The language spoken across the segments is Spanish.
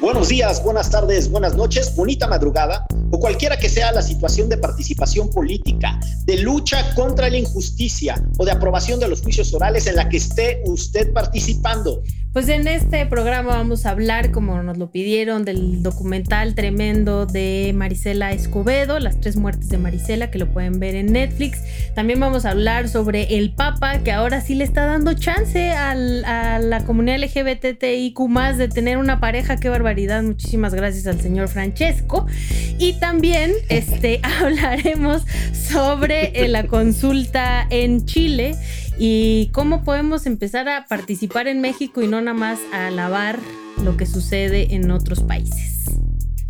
Buenos días, buenas tardes, buenas noches, bonita madrugada o cualquiera que sea la situación de participación política, de lucha contra la injusticia o de aprobación de los juicios orales en la que esté usted participando. Pues en este programa vamos a hablar, como nos lo pidieron, del documental tremendo de Marisela Escobedo, Las tres muertes de Marisela, que lo pueden ver en Netflix. También vamos a hablar sobre el Papa, que ahora sí le está dando chance a la comunidad LGBTIQ de tener una pareja. Qué barbaridad. Muchísimas gracias al señor Francesco. Y también este, hablaremos sobre eh, la consulta en Chile y cómo podemos empezar a participar en México y no nada más a alabar lo que sucede en otros países.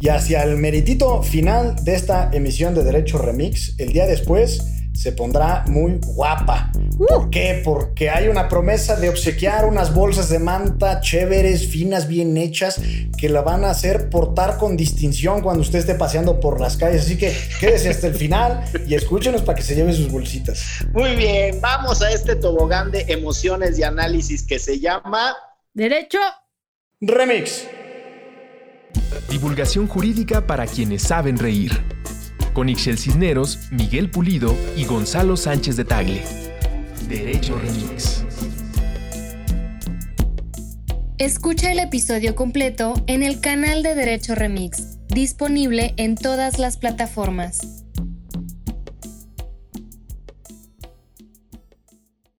Y hacia el meritito final de esta emisión de Derecho Remix, el día después se pondrá muy guapa. Uh. ¿Por qué? Porque hay una promesa de obsequiar unas bolsas de manta chéveres, finas, bien hechas, que la van a hacer portar con distinción cuando usted esté paseando por las calles. Así que quédese hasta el final y escúchenos para que se lleven sus bolsitas. Muy bien, vamos a este tobogán de emociones y análisis que se llama Derecho Remix. Divulgación jurídica para quienes saben reír con Ixel Cisneros, Miguel Pulido y Gonzalo Sánchez de Tagle. Derecho Remix. Escucha el episodio completo en el canal de Derecho Remix, disponible en todas las plataformas.